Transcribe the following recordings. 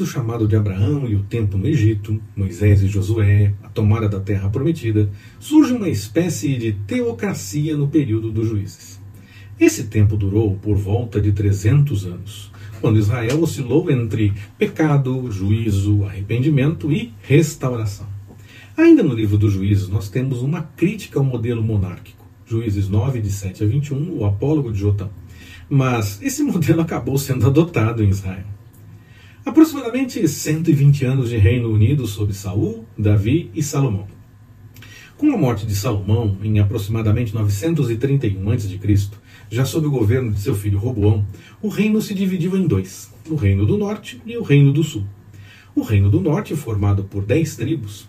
do chamado de Abraão e o tempo no Egito, Moisés e Josué, a tomada da terra prometida, surge uma espécie de teocracia no período dos juízes. Esse tempo durou por volta de 300 anos, quando Israel oscilou entre pecado, juízo, arrependimento e restauração. Ainda no livro dos juízes, nós temos uma crítica ao modelo monárquico. Juízes 9, de 7 a 21, o apólogo de Jotão. Mas esse modelo acabou sendo adotado em Israel. Aproximadamente 120 anos de Reino Unido sob Saul, Davi e Salomão. Com a morte de Salomão, em aproximadamente 931 a.C., já sob o governo de seu filho Roboão, o reino se dividiu em dois: o Reino do Norte e o Reino do Sul. O Reino do Norte, formado por dez tribos,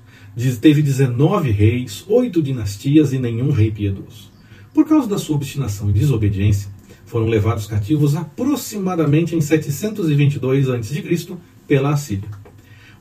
teve 19 reis, oito dinastias e nenhum rei piedoso. Por causa da sua obstinação e desobediência, foram levados cativos aproximadamente em 722 a.C. pela Assíria.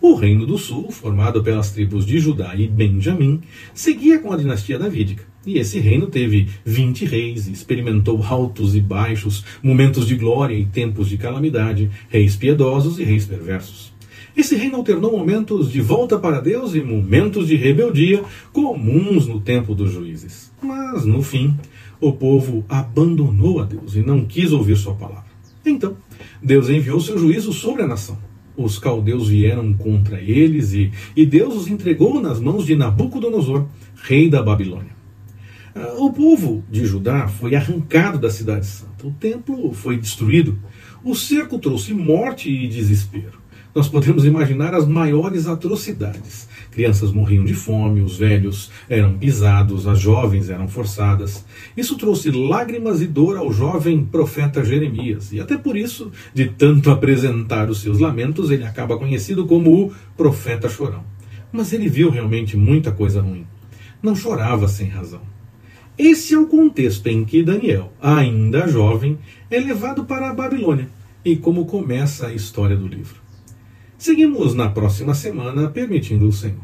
O Reino do Sul, formado pelas tribos de Judá e Benjamim, seguia com a dinastia davídica. E esse reino teve 20 reis, experimentou altos e baixos, momentos de glória e tempos de calamidade, reis piedosos e reis perversos. Esse reino alternou momentos de volta para Deus e momentos de rebeldia comuns no tempo dos juízes. Mas, no fim, o povo abandonou a Deus e não quis ouvir sua palavra. Então, Deus enviou seu juízo sobre a nação. Os caldeus vieram contra eles e, e Deus os entregou nas mãos de Nabucodonosor, rei da Babilônia. Ah, o povo de Judá foi arrancado da cidade santa. O templo foi destruído. O cerco trouxe morte e desespero nós podemos imaginar as maiores atrocidades. Crianças morriam de fome, os velhos eram pisados, as jovens eram forçadas. Isso trouxe lágrimas e dor ao jovem profeta Jeremias, e até por isso, de tanto apresentar os seus lamentos, ele acaba conhecido como o profeta chorão. Mas ele viu realmente muita coisa ruim. Não chorava sem razão. Esse é o contexto em que Daniel, ainda jovem, é levado para a Babilônia e como começa a história do livro. Seguimos na próxima semana, permitindo o Senhor.